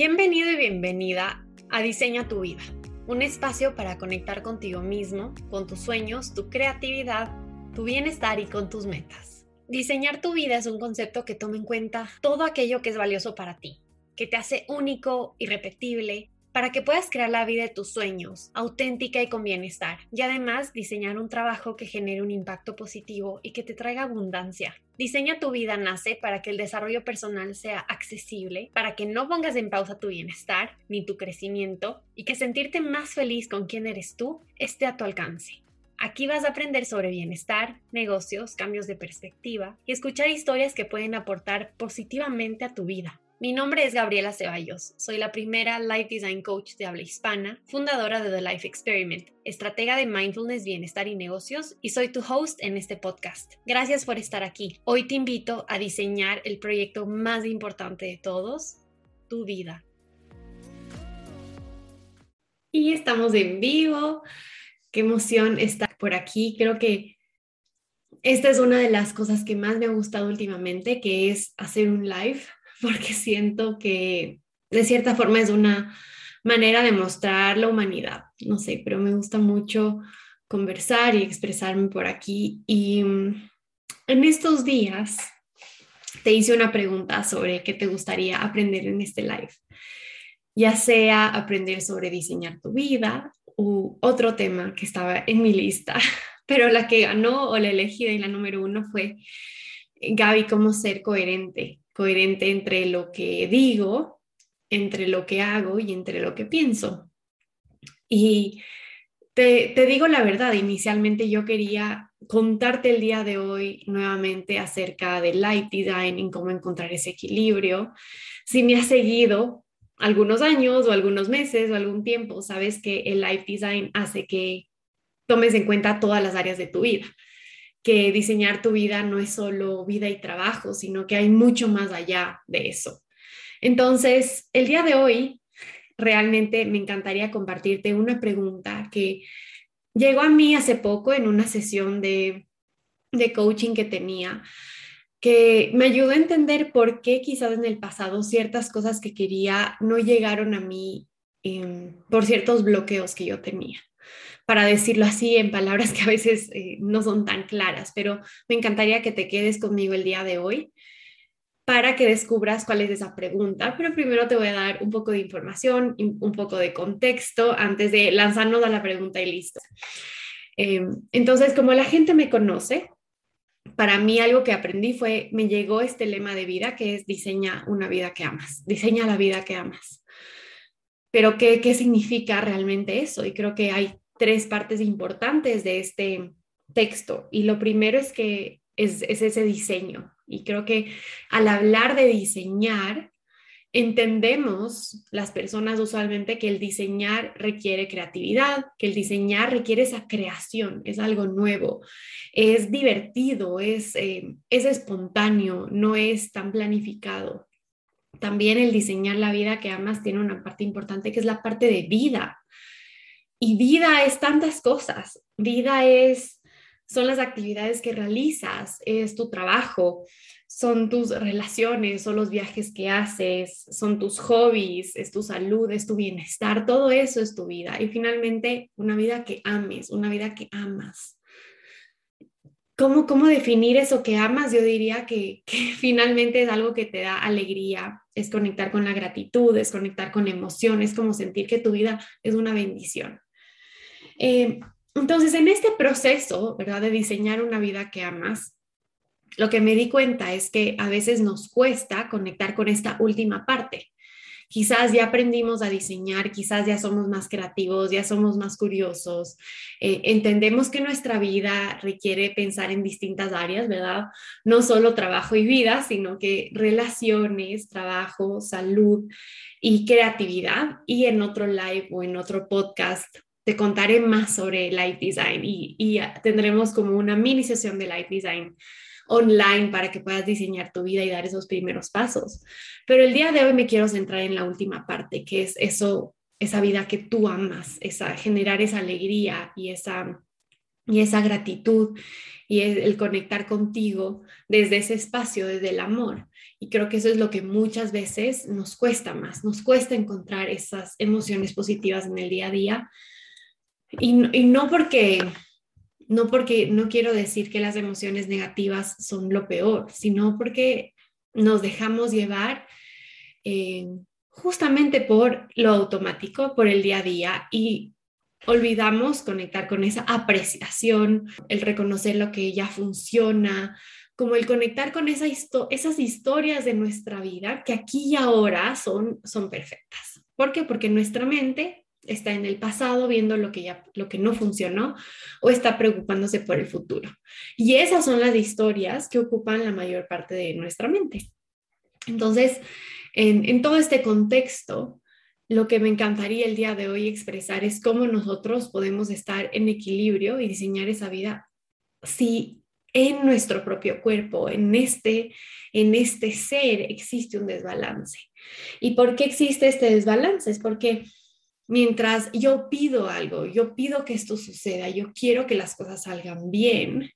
Bienvenido y bienvenida a Diseña tu vida, un espacio para conectar contigo mismo, con tus sueños, tu creatividad, tu bienestar y con tus metas. Diseñar tu vida es un concepto que toma en cuenta todo aquello que es valioso para ti, que te hace único, irrepetible, para que puedas crear la vida de tus sueños, auténtica y con bienestar, y además diseñar un trabajo que genere un impacto positivo y que te traiga abundancia. Diseña tu vida nace para que el desarrollo personal sea accesible, para que no pongas en pausa tu bienestar ni tu crecimiento y que sentirte más feliz con quien eres tú esté a tu alcance. Aquí vas a aprender sobre bienestar, negocios, cambios de perspectiva y escuchar historias que pueden aportar positivamente a tu vida. Mi nombre es Gabriela Ceballos, soy la primera Life Design Coach de habla hispana, fundadora de The Life Experiment, estratega de mindfulness, bienestar y negocios, y soy tu host en este podcast. Gracias por estar aquí. Hoy te invito a diseñar el proyecto más importante de todos, tu vida. Y estamos en vivo. Qué emoción estar por aquí. Creo que esta es una de las cosas que más me ha gustado últimamente, que es hacer un live porque siento que de cierta forma es una manera de mostrar la humanidad, no sé, pero me gusta mucho conversar y expresarme por aquí. Y mm, en estos días te hice una pregunta sobre qué te gustaría aprender en este live, ya sea aprender sobre diseñar tu vida u otro tema que estaba en mi lista, pero la que ganó o la elegida y la número uno fue Gaby, cómo ser coherente coherente entre lo que digo, entre lo que hago y entre lo que pienso. Y te, digo la verdad, inicialmente yo quería contarte el día de hoy nuevamente acerca del light design y cómo encontrar ese equilibrio. Si me has seguido algunos años o algunos meses o algún tiempo, sabes que el life design hace que tomes en cuenta todas las áreas de tu vida que diseñar tu vida no es solo vida y trabajo, sino que hay mucho más allá de eso. Entonces, el día de hoy, realmente me encantaría compartirte una pregunta que llegó a mí hace poco en una sesión de, coaching que tenía que me ayudó a entender por qué quizás en el pasado ciertas cosas que quería no llegaron a mí em, por ciertos bloqueos que yo tenía para decirlo así en palabras que a veces eh, no son tan claras, pero me encantaría que te quedes conmigo el día de hoy para que descubras cuál es esa pregunta. Pero primero te voy a dar un poco de información, un poco de contexto antes de lanzarnos a la pregunta y listo. Em, entonces, como la gente me conoce, para mí algo que aprendí fue, me llegó este lema de vida que es diseña una vida que amas, diseña la vida que amas. Pero ¿qué, qué significa realmente eso? Y creo que hay tres partes importantes de este texto. Y lo primero es que es, ese diseño. Y creo que al hablar de diseñar, entendemos las personas usualmente que el diseñar requiere creatividad, que el diseñar requiere esa creación, es algo nuevo, es divertido, es, eh, es espontáneo, no es tan planificado. También el diseñar la vida que amas tiene una parte importante que es la parte de vida. Y vida es tantas cosas. Vida es, son las actividades que realizas, es tu trabajo, son tus relaciones, son los viajes que haces, son tus hobbies, es tu salud, es tu bienestar, todo eso es tu vida. Y finalmente, una vida que ames, una vida que amas. ¿Cómo, cómo definir eso que amas? Yo diría que, que finalmente es algo que te da alegría, es conectar con la gratitud, es conectar con emociones, como sentir que tu vida es una bendición. Eh, entonces, en este proceso, ¿verdad? De diseñar una vida que amas, lo que me di cuenta es que a veces nos cuesta conectar con esta última parte. Quizás ya aprendimos a diseñar, quizás ya somos más creativos, ya somos más curiosos, eh, entendemos que nuestra vida requiere pensar en distintas áreas, ¿verdad? No solo trabajo y vida, sino que relaciones, trabajo, salud y creatividad. Y en otro live o en otro podcast te contaré más sobre Light Design y, tendremos como una mini sesión de Light Design online para que puedas diseñar tu vida y dar esos primeros pasos. Pero el día de hoy me quiero centrar en la última parte, que es eso, esa vida que tú amas, esa, generar esa alegría y esa y esa gratitud y el conectar contigo desde ese espacio, desde el amor. Y creo que eso es lo que muchas veces nos cuesta más, nos cuesta encontrar esas emociones positivas en el día a día. Y, no porque no porque no quiero decir que las emociones negativas son lo peor, sino porque nos dejamos llevar eh, justamente por lo automático, por el día a día y olvidamos conectar con esa apreciación, el reconocer lo que ya funciona, como el conectar con esa esas historias de nuestra vida que aquí y ahora son, son perfectas. ¿Por qué? Porque nuestra mente está en el pasado viendo lo que ya lo que no funcionó o está preocupándose por el futuro. Y esas son las historias que ocupan la mayor parte de nuestra mente. Entonces, en, todo este contexto, lo que me encantaría el día de hoy expresar es cómo nosotros podemos estar en equilibrio y diseñar esa vida si en nuestro propio cuerpo, en este, en este ser existe un desbalance. ¿Y por qué existe este desbalance? Es porque mientras yo pido algo, yo pido que esto suceda, yo quiero que las cosas salgan bien,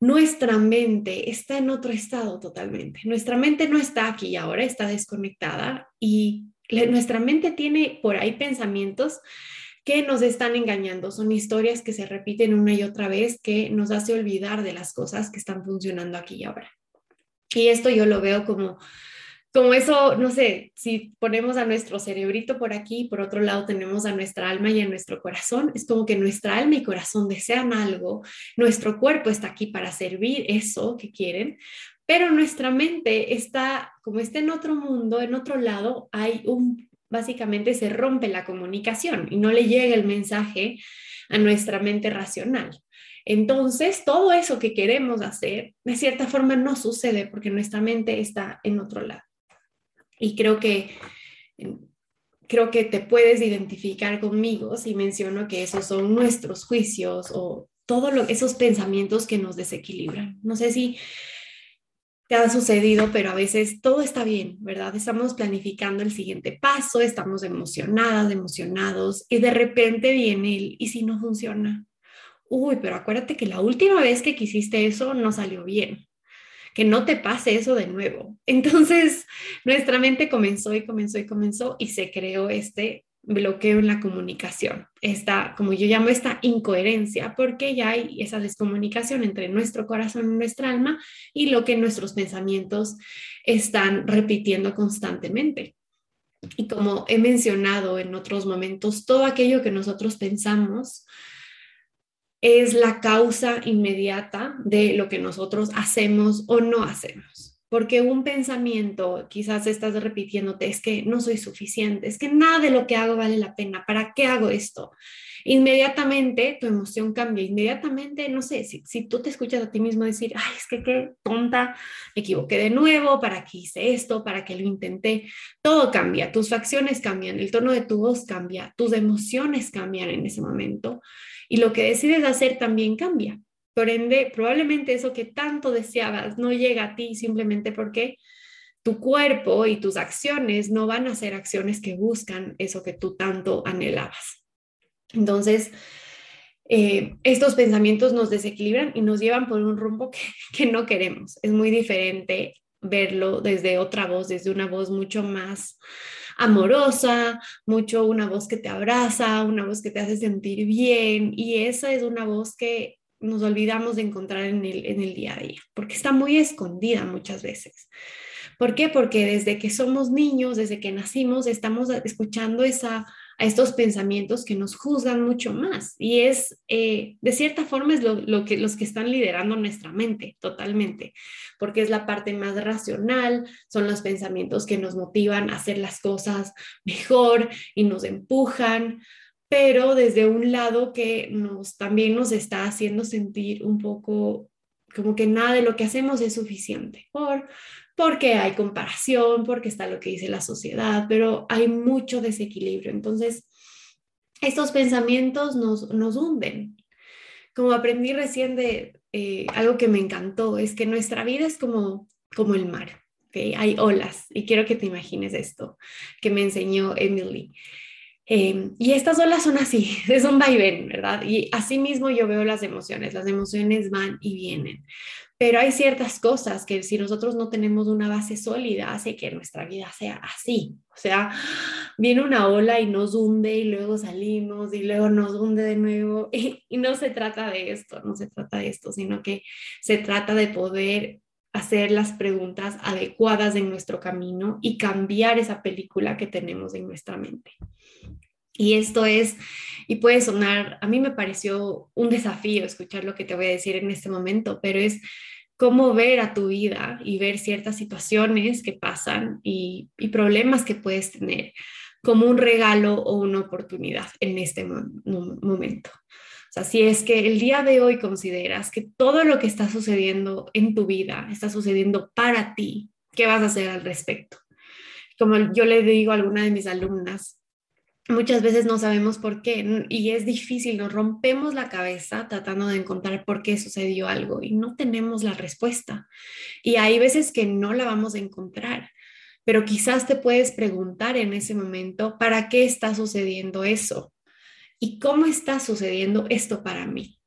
nuestra mente está en otro estado totalmente. Nuestra mente no está aquí y ahora, está desconectada y nuestra mente tiene por ahí pensamientos que nos están engañando, son historias que se repiten una y otra vez que nos hace olvidar de las cosas que están funcionando aquí y ahora. Y esto yo lo veo como como eso, no sé, si ponemos a nuestro cerebrito por aquí, por otro lado tenemos a nuestra alma y a nuestro corazón, es como que nuestra alma y corazón desean algo, nuestro cuerpo está aquí para servir eso que quieren, pero nuestra mente está, como está en otro mundo, en otro lado, hay un, básicamente se rompe la comunicación y no le llega el mensaje a nuestra mente racional. Entonces, todo eso que queremos hacer, de cierta forma, no sucede porque nuestra mente está en otro lado. Y creo que, creo que te puedes identificar conmigo si menciono que esos son nuestros juicios o todos esos pensamientos que nos desequilibran. No sé si te ha sucedido, pero a veces todo está bien, ¿verdad? Estamos planificando el siguiente paso, estamos emocionadas, emocionados, y de repente viene el, ¿y si no funciona? Uy, pero acuérdate que la última vez que quisiste eso no salió bien que no te pase eso de nuevo. Entonces, nuestra mente comenzó y comenzó y comenzó y se creó este bloqueo en la comunicación, esta, como yo llamo, esta incoherencia, porque ya hay esa descomunicación entre nuestro corazón y nuestra alma y lo que nuestros pensamientos están repitiendo constantemente. Y como he mencionado en otros momentos, todo aquello que nosotros pensamos es la causa inmediata de lo que nosotros hacemos o no hacemos. Porque un pensamiento, quizás estás repitiéndote, es que no soy suficiente, es que nada de lo que hago vale la pena, ¿para qué hago esto? Inmediatamente tu emoción cambia, inmediatamente, no sé, si, si tú te escuchas a ti mismo decir, ay, es que qué tonta, me equivoqué de nuevo, ¿para qué hice esto? ¿Para qué lo intenté? Todo cambia, tus facciones cambian, el tono de tu voz cambia, tus emociones cambian en ese momento y lo que decides hacer también cambia. Por ende, probablemente eso que tanto deseabas no llega a ti simplemente porque tu cuerpo y tus acciones no van a ser acciones que buscan eso que tú tanto anhelabas. Entonces, eh, estos pensamientos nos desequilibran y nos llevan por un rumbo que, que no queremos. Es muy diferente verlo desde otra voz, desde una voz mucho más amorosa, mucho una voz que te abraza, una voz que te hace sentir bien y esa es una voz que nos olvidamos de encontrar en el, en el día a día, porque está muy escondida muchas veces. ¿Por qué? Porque desde que somos niños, desde que nacimos, estamos escuchando esa a estos pensamientos que nos juzgan mucho más. Y es, eh, de cierta forma, es lo, que, los que están liderando nuestra mente totalmente, porque es la parte más racional, son los pensamientos que nos motivan a hacer las cosas mejor y nos empujan, pero desde un lado que nos, también nos está haciendo sentir un poco como que nada de lo que hacemos es suficiente por porque hay comparación, porque está lo que dice la sociedad, pero hay mucho desequilibrio. Entonces, estos pensamientos nos, nos hunden. Como aprendí recién de eh, algo que me encantó, es que nuestra vida es como, como el mar. ¿okay? Hay olas y quiero que te imagines esto que me enseñó Emily. Em, y estas olas son así, es un vaivén, ¿verdad? Y así mismo yo veo las emociones, las emociones van y vienen. Pero hay ciertas cosas que si nosotros no tenemos una base sólida, hace que nuestra vida sea así. O sea, viene una ola y nos hunde y luego salimos y luego nos hunde de nuevo. Y, y no se trata de esto, no se trata de esto, sino que se trata de poder hacer las preguntas adecuadas en nuestro camino y cambiar esa película que tenemos en nuestra mente. Y esto es, y puede sonar, a mí me pareció un desafío escuchar lo que te voy a decir en este momento, pero es cómo ver a tu vida y ver ciertas situaciones que pasan y, problemas que puedes tener como un regalo o una oportunidad en este momento. O sea, si es que el día de hoy consideras que todo lo que está sucediendo en tu vida está sucediendo para ti, ¿qué vas a hacer al respecto? Como yo le digo a alguna de mis alumnas, muchas veces no sabemos por qué y es difícil, nos rompemos la cabeza tratando de encontrar por qué sucedió algo y no tenemos la respuesta. Y hay veces que no la vamos a encontrar, pero quizás te puedes preguntar en ese momento, ¿para qué está sucediendo eso? ¿Y cómo está sucediendo esto para mí?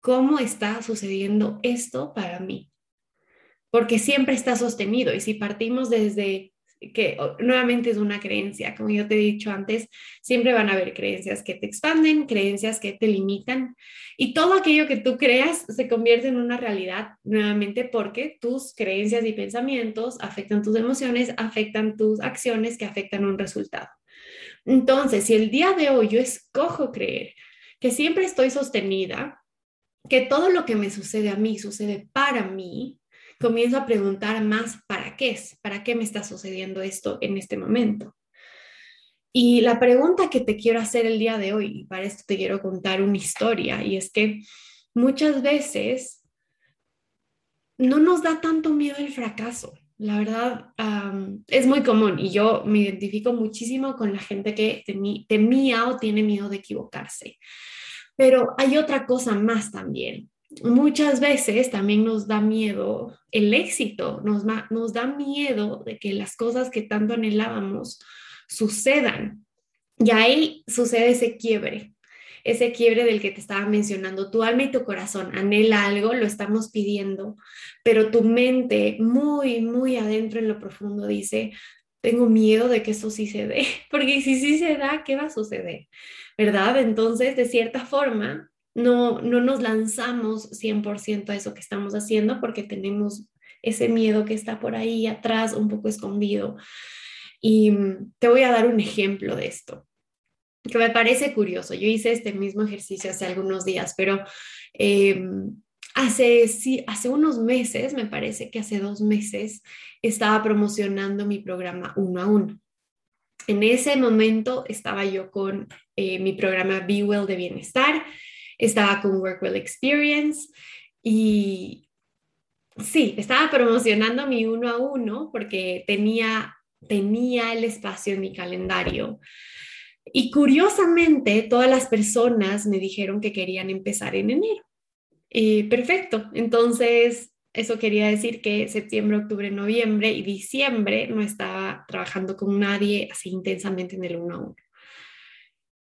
¿Cómo está sucediendo esto para mí? Porque siempre está sostenido y si partimos desde que nuevamente es una creencia, como yo te he dicho antes, siempre van a haber creencias que te expanden, creencias que te limitan y todo aquello que tú creas se convierte en una realidad nuevamente porque tus creencias y pensamientos afectan tus emociones, afectan tus acciones que afectan un resultado. Entonces, si el día de hoy yo escojo creer que siempre estoy sostenida, que todo lo que me sucede a mí sucede para mí, comienzo a preguntar más para qué es, para qué me está sucediendo esto en este momento. Y la pregunta que te quiero hacer el día de hoy, y para esto te quiero contar una historia, y es que muchas veces no nos da tanto miedo el fracaso. La verdad, es muy común y yo me identifico muchísimo con la gente que temía o tiene miedo de equivocarse. Pero hay otra cosa más también muchas veces también nos da miedo el éxito, nos, nos da miedo de que las cosas que tanto anhelábamos sucedan. Y ahí sucede ese quiebre, ese quiebre del que te estaba mencionando. Tu alma y tu corazón anhela algo, lo estamos pidiendo, pero tu mente muy, muy adentro en lo profundo dice, tengo miedo de que eso sí se dé, porque si sí se da, ¿qué va a suceder? ¿Verdad? Entonces, de cierta forma, no, no nos lanzamos 100% a eso que estamos haciendo porque tenemos ese miedo que está por ahí atrás, un poco escondido. Y mm, te voy a dar un ejemplo de esto, que me parece curioso. Yo hice este mismo ejercicio hace algunos días, pero em, hace, sí, hace unos meses, me parece que hace dos meses, estaba promocionando mi programa uno a uno. En ese momento estaba yo con eh, mi programa Be Well de Bienestar estaba con Workwell Experience y sí, estaba promocionando mi uno a uno porque tenía, tenía el espacio en mi calendario. Y curiosamente, todas las personas me dijeron que querían empezar en enero. Y perfecto, entonces eso quería decir que septiembre, octubre, noviembre y diciembre no estaba trabajando con nadie así intensamente en el uno a uno.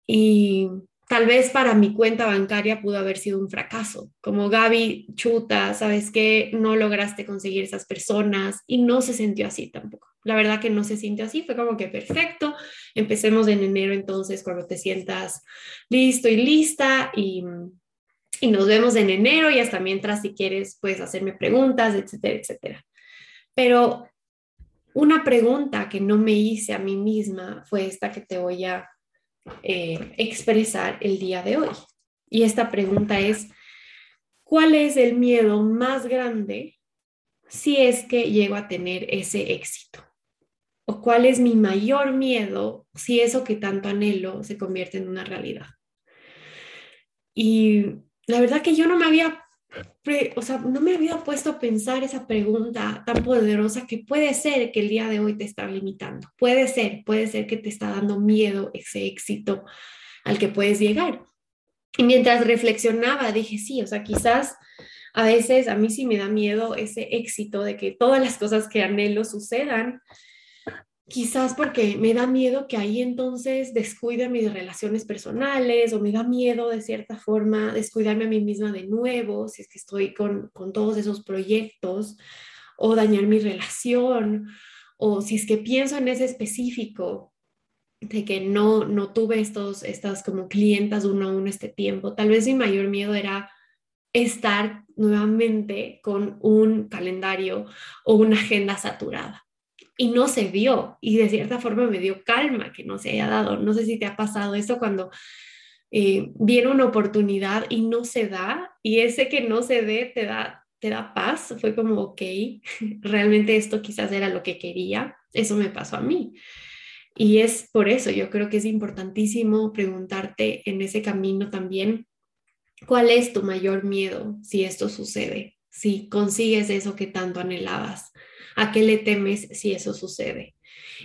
Y tal vez para mi cuenta bancaria pudo haber sido un fracaso, como Gaby, chuta, sabes que no lograste conseguir esas personas y no se sintió así tampoco. La verdad que no se sintió así, fue como que perfecto, empecemos en enero entonces cuando te sientas listo y lista y, y nos vemos en enero y hasta mientras si quieres puedes hacerme preguntas, etcétera, etcétera. Pero una pregunta que no me hice a mí misma fue esta que te voy a eh, expresar el día de hoy. Y esta pregunta es, ¿cuál es el miedo más grande si es que llego a tener ese éxito? ¿O cuál es mi mayor miedo si eso que tanto anhelo se convierte en una realidad? Y la verdad que yo no me había o sea, no me había puesto a pensar esa pregunta tan poderosa que puede ser que el día de hoy te está limitando. Puede ser, puede ser que te está dando miedo ese éxito al que puedes llegar. Y mientras reflexionaba, dije, sí, o sea, quizás a veces a mí sí me da miedo ese éxito de que todas las cosas que anhelo sucedan, quizás porque me da miedo que ahí entonces descuide mis relaciones personales o me da miedo de cierta forma descuidarme a mí misma de nuevo si es que estoy con, con todos esos proyectos o dañar mi relación o si es que pienso en ese específico de que no, no tuve estos, estas como clientas uno a uno este tiempo, tal vez mi mayor miedo era estar nuevamente con un calendario o una agenda saturada y no se dio y de cierta forma me dio calma que no se haya dado. No sé si te ha pasado esto cuando eh, viene una oportunidad y no se da y ese que no se dé te da, te da paz. Fue como, ok, realmente esto quizás era lo que quería. Eso me pasó a mí. Y es por eso, yo creo que es importantísimo preguntarte en ese camino también, ¿cuál es tu mayor miedo si esto sucede? Si consigues eso que tanto anhelabas ¿A qué le temes si eso sucede?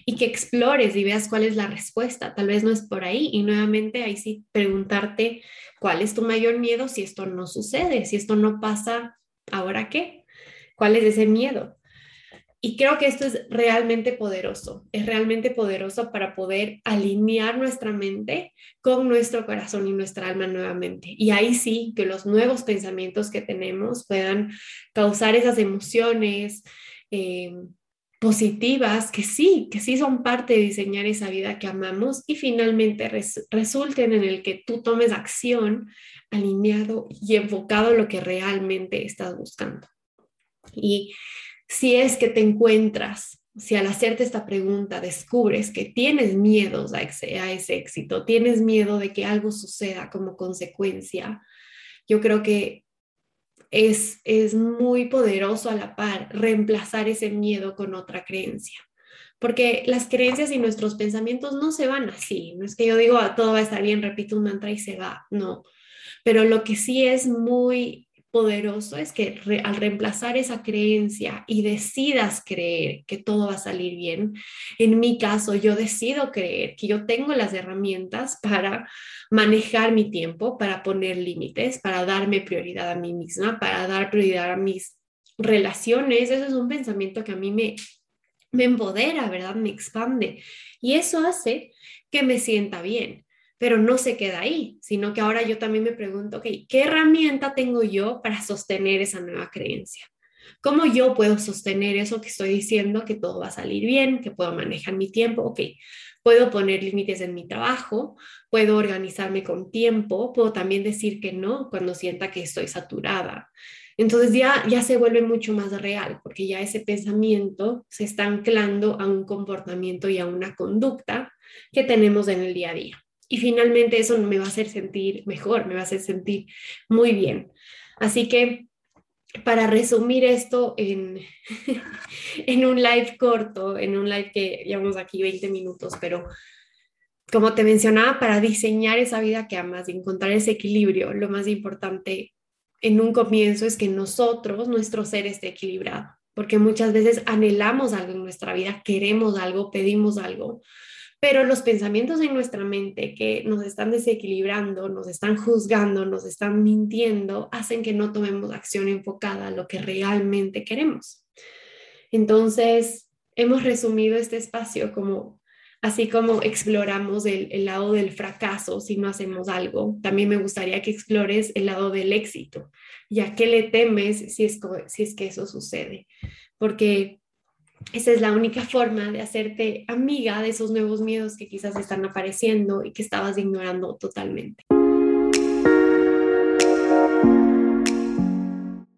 Y que explores y veas cuál es la respuesta. Tal vez no es por ahí. Y nuevamente ahí sí preguntarte cuál es tu mayor miedo si esto no sucede, si esto no pasa, ¿ahora qué? ¿Cuál es ese miedo? Y creo que esto es realmente poderoso, es realmente poderoso para poder alinear nuestra mente con nuestro corazón y nuestra alma nuevamente. Y ahí sí, que los nuevos pensamientos que tenemos puedan causar esas emociones, eh, positivas que sí, que sí son parte de diseñar esa vida que amamos y finalmente resulten en el que tú tomes acción alineado y enfocado a lo que realmente estás buscando. Y si es que te encuentras, si al hacerte esta pregunta descubres que tienes miedos a ese éxito, tienes miedo de que algo suceda como consecuencia, yo creo que es, es muy poderoso a la par reemplazar ese miedo con otra creencia. Porque las creencias y nuestros pensamientos no se van así. No es que yo digo, ah, todo va a estar bien, repito un mantra y se va. No. Pero lo que sí es muy poderoso es que al reemplazar esa creencia y decidas creer que todo va a salir bien, en mi caso yo decido creer que yo tengo las herramientas para manejar mi tiempo, para poner límites, para darme prioridad a mí misma, para dar prioridad a mis relaciones. Eso es un pensamiento que a mí me, me empodera, ¿verdad? Me expande. Y eso hace que me sienta bien pero no se queda ahí, sino que ahora yo también me pregunto, ¿qué herramienta tengo yo para sostener esa nueva creencia? ¿Cómo yo puedo sostener eso que estoy diciendo, que todo va a salir bien, que puedo manejar mi tiempo? Ok, puedo poner límites en mi trabajo, puedo organizarme con tiempo, puedo también decir que no cuando sienta que estoy saturada. Entonces ya, ya se vuelve mucho más real, porque ya ese pensamiento se está anclando a un comportamiento y a una conducta que tenemos en el día a día. Y finalmente eso me va a hacer sentir mejor, me va a hacer sentir muy bien. Así que para resumir esto en, en un live corto, en un live que llevamos aquí 20 minutos, pero como te mencionaba, para diseñar esa vida que amas, encontrar ese equilibrio, lo más importante en un comienzo es que nosotros, nuestro ser esté equilibrado, porque muchas veces anhelamos algo en nuestra vida, queremos algo, pedimos algo, pero los pensamientos en nuestra mente que nos están desequilibrando, nos están juzgando, nos están mintiendo, hacen que no tomemos acción enfocada a lo que realmente queremos. Entonces, hemos resumido este espacio como así como exploramos el, lado del fracaso si no hacemos algo, también me gustaría que explores el lado del éxito. ¿Y a qué le temes si es, si es que eso sucede? Porque esa es la única forma de hacerte amiga de esos nuevos miedos que quizás están apareciendo y que estabas ignorando totalmente.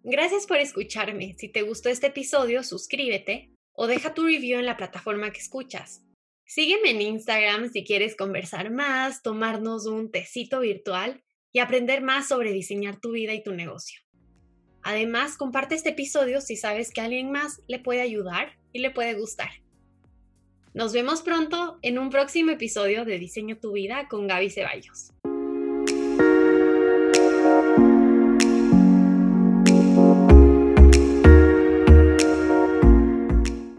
Gracias por escucharme. Si te gustó este episodio, suscríbete o deja tu review en la plataforma que escuchas. Sígueme en Instagram si quieres conversar más, tomarnos un tecito virtual y aprender más sobre diseñar tu vida y tu negocio. Además, comparte este episodio si sabes que alguien más le puede ayudar le puede gustar. Nos vemos pronto en un próximo episodio de Diseño tu vida con Gaby Ceballos.